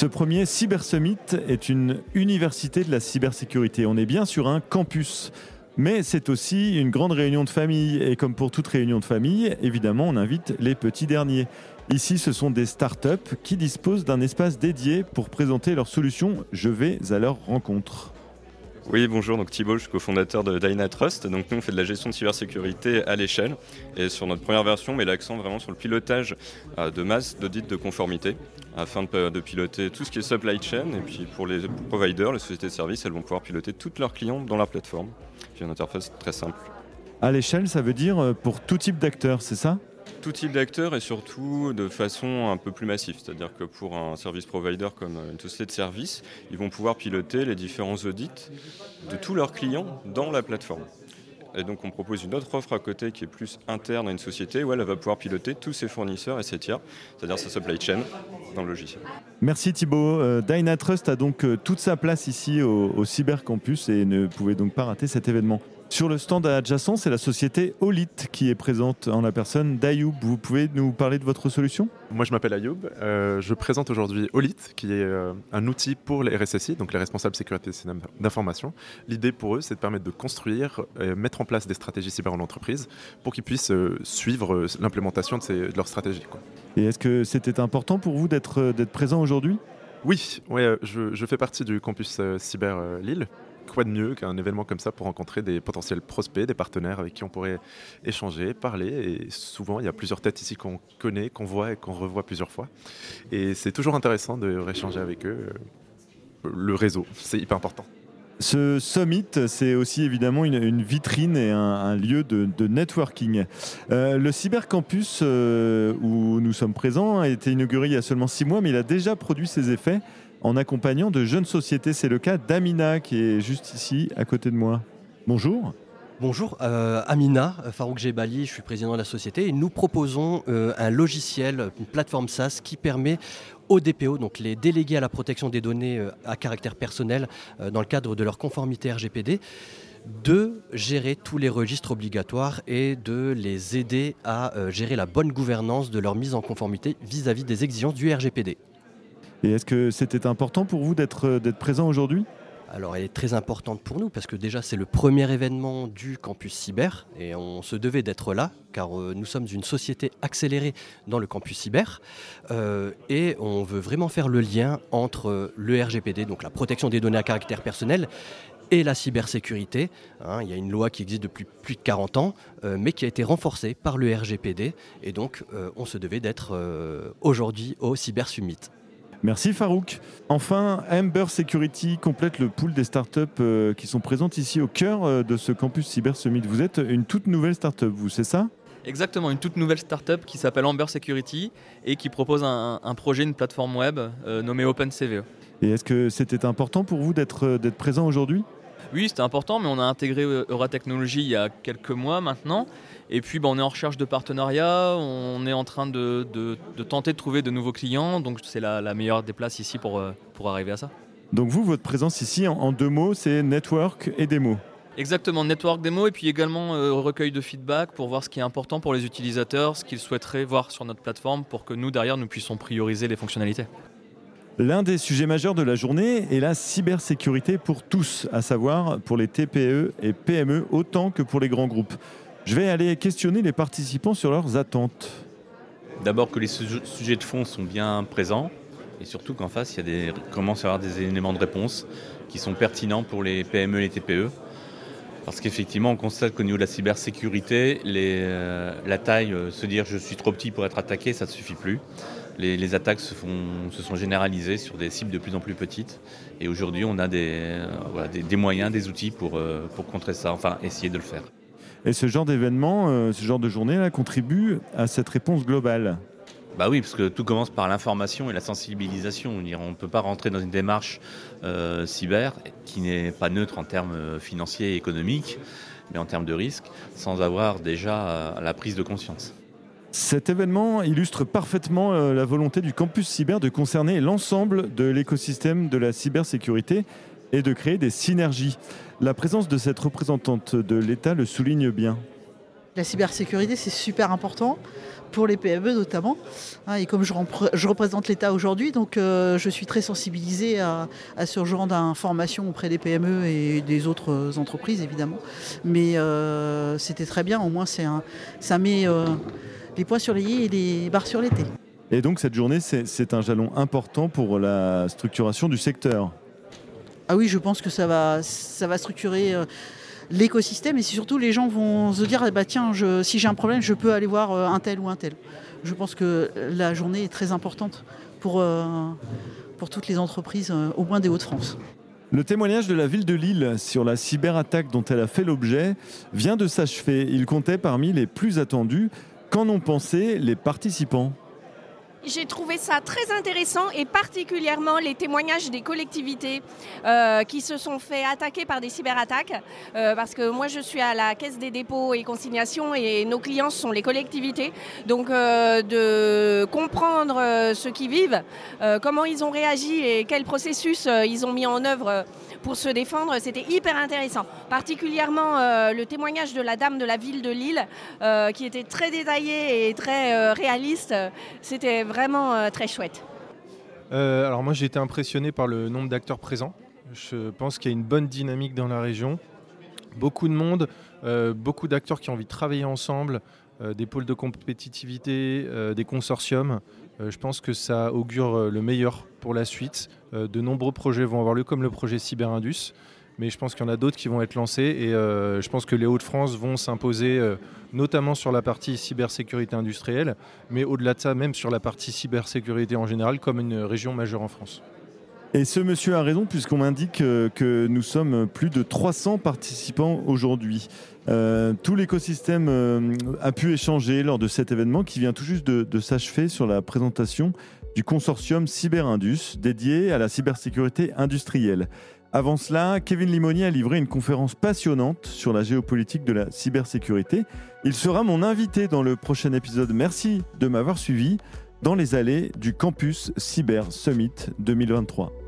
Ce premier Cyber Summit est une université de la cybersécurité. On est bien sur un campus. Mais c'est aussi une grande réunion de famille. Et comme pour toute réunion de famille, évidemment, on invite les petits derniers. Ici, ce sont des startups qui disposent d'un espace dédié pour présenter leurs solutions. Je vais à leur rencontre. Oui, bonjour, donc Thibault, je suis cofondateur de Dynatrust. Donc nous, on fait de la gestion de cybersécurité à l'échelle. Et sur notre première version, on met l'accent vraiment sur le pilotage euh, de masse d'audit de conformité afin de, piloter tout ce qui est supply chain. Et puis pour les providers, les sociétés de services, elles vont pouvoir piloter tous leurs clients dans leur plateforme. J'ai une interface très simple. À l'échelle, ça veut dire euh, pour tout type d'acteurs, c'est ça? Tout type d'acteurs et surtout de façon un peu plus massive. C'est-à-dire que pour un service provider comme une société de service, ils vont pouvoir piloter les différents audits de tous leurs clients dans la plateforme. Et donc on propose une autre offre à côté qui est plus interne à une société où elle va pouvoir piloter tous ses fournisseurs et ses tiers, c'est-à-dire sa supply chain dans le logiciel. Merci Thibault. Euh, Dynatrust a donc euh, toute sa place ici au, au Cybercampus et ne pouvait donc pas rater cet événement. Sur le stand adjacent, c'est la société Olit qui est présente en la personne d'Ayoub. Vous pouvez nous parler de votre solution? Moi, je m'appelle Ayoub. Euh, je présente aujourd'hui Olit, qui est euh, un outil pour les RSSI, donc les responsables sécurité d'information. L'idée pour eux, c'est de permettre de construire, et mettre en place des stratégies cyber en entreprise pour qu'ils puissent euh, suivre l'implémentation de, de, leur stratégie. Et est-ce que c'était important pour vous d'être présent aujourd'hui? Oui, ouais, je, je, fais partie du campus cyber Lille quoi de mieux qu'un événement comme ça pour rencontrer des potentiels prospects, des partenaires avec qui on pourrait échanger, parler. Et souvent, il y a plusieurs têtes ici qu'on connaît, qu'on voit et qu'on revoit plusieurs fois. Et c'est toujours intéressant de rééchanger avec eux. Le réseau, c'est hyper important. Ce summit, c'est aussi évidemment une, vitrine et un, lieu de, networking. Euh, le cybercampus euh, où nous sommes présents a été inauguré il y a seulement six mois, mais il a déjà produit ses effets en accompagnant de jeunes sociétés. C'est le cas d'Amina qui est juste ici à côté de moi. Bonjour. Bonjour, euh, Amina Farouk Jebali, je suis président de la société nous proposons euh, un logiciel, une plateforme SaaS qui permet aux DPO, donc les délégués à la protection des données euh, à caractère personnel dans le cadre de leur conformité RGPD, de gérer tous les registres obligatoires et de les aider à gérer la bonne gouvernance de leur mise en conformité vis à -vis des exigences du RGPD. Et est-ce que c'était important pour vous d'être euh, présent aujourd'hui? Alors elle est très importante pour nous parce que déjà c'est le premier événement du campus cyber et on se devait d'être là car euh, nous sommes une société accélérée dans le campus cyber euh, et on veut vraiment faire le lien entre le RGPD, donc la protection des données à caractère personnel, et la cybersécurité. Hein. il y a une loi qui existe depuis plus de 40 ans, mais qui a été renforcée par le RGPD. Et donc, on se devait d'être aujourd'hui au Cyber Summit. Merci Farouk. Enfin, Amber Security complète le pool des startups euh, qui sont présentes ici au cœur euh, de ce campus Cyber Summit. Vous êtes une toute nouvelle startup, vous, c'est ça? Exactement, une toute nouvelle startup qui s'appelle Amber Security et qui propose un, projet, une plateforme web euh, nommée OpenCVE. Et est-ce que c'était important pour vous d'être présent aujourd'hui? Oui, c'était important, mais on a intégré Euratechnologie il y a quelques mois maintenant. Et puis, bah, on est en recherche de partenariats, on est en train de, tenter de trouver de nouveaux clients. Donc, c'est la, meilleure des places ici pour, euh, pour arriver à ça. Donc, vous, votre présence ici, en, deux mots, c'est network et démo Exactement, network démo et puis également euh, recueil de feedback pour voir ce qui est important pour les utilisateurs, ce qu'ils souhaiteraient voir sur notre plateforme pour que nous, derrière, nous puissions prioriser les fonctionnalités. L'un des sujets majeurs de la journée est la cybersécurité pour tous, à savoir pour les TPE et PME autant que pour les grands groupes. Je vais aller questionner les participants sur leurs attentes. D'abord que les sujets de fond sont bien présents et surtout qu'en face, il y a des, commence à y avoir des éléments de réponse qui sont pertinents pour les PME et les TPE. Parce qu'effectivement, on constate qu'au niveau de la cybersécurité, euh, la taille, euh, se dire je suis trop petit pour être attaqué, ça ne suffit plus les, attaques se, sont généralisées sur des cibles de plus en plus petites. Et aujourd'hui, on a des, euh, moyens, des outils euh, pour, contrer ça, enfin essayer de le faire. Et ce genre d'événement, euh, ce genre de journée-là contribue à cette réponse globale? Bah oui, parce que tout commence par l'information et la sensibilisation. On ne peut pas rentrer dans une démarche cyber qui n'est pas neutre en termes financiers et économiques, mais en termes de risque, sans avoir déjà la prise de conscience. Cet événement illustre parfaitement euh, la volonté du campus cyber de concerner l'ensemble de l'écosystème de la cybersécurité et de créer des synergies. La présence de cette représentante de l'État le souligne bien. La cybersécurité, c'est super important pour les PME notamment. Hein, et comme je, représente l'État aujourd'hui, donc euh, je suis très sensibilisée à, ce genre d'informations auprès des PME et des autres entreprises évidemment. Mais euh, c'était très bien, au moins ça met euh, les points sur les i et les barres sur les t. Et donc cette journée, c'est un jalon important pour la structuration du secteur? Ah oui, je pense que ça va, ça va structurer l'écosystème et surtout les gens vont se dire bah, tiens, si j'ai un problème, je peux aller voir euh, un tel ou un tel. Je pense que la journée est très importante pour, euh, pour toutes les entreprises, euh, au moins des Hauts-de-France. Le témoignage de la ville de Lille sur la cyberattaque dont elle a fait l'objet vient de s'achever. Il comptait parmi les plus attendus. Qu'en ont pensé les participants? J'ai trouvé ça très intéressant et particulièrement les témoignages des collectivités euh, qui se sont fait attaquer par des cyberattaques. Euh, parce que moi, je suis à la Caisse des dépôts et consignations et nos clients sont les collectivités. Donc, euh, de comprendre ce qu'ils vivent, comment ils ont réagi et quel processus ils ont mis en œuvre pour se défendre. C'était hyper intéressant. Particulièrement le témoignage de la dame de la ville de Lille, qui était très détaillé et très réaliste. C'était vraiment très chouette. alors moi j'ai été impressionné par le nombre d'acteurs présents. Je pense qu'il y a une bonne dynamique dans la région. Beaucoup de monde, beaucoup d'acteurs qui ont envie de travailler ensemble, des pôles de compétitivité, des consortiums. je pense que ça augure le meilleur pour la suite. Euh, de nombreux projets vont avoir lieu, comme le projet Cyberindus. Mais je pense qu'il y en a d'autres qui vont être lancés et euh, je pense que les Hauts-de-France vont s'imposer euh, notamment sur la partie cybersécurité industrielle, mais au-delà de ça, même sur la partie cybersécurité en général, comme une région majeure en France. Et ce monsieur a raison puisqu'on m'indique que nous sommes plus de 300 participants aujourd'hui. tout l'écosystème a pu échanger lors de cet événement qui vient tout juste de s'achever sur la présentation du consortium Cyberindus dédié à la cybersécurité industrielle. Avant cela, Kevin Limonier a livré une conférence passionnante sur la géopolitique de la cybersécurité. Il sera mon invité dans le prochain épisode. Merci de m'avoir suivi dans les allées du campus Cyber Summit 2023.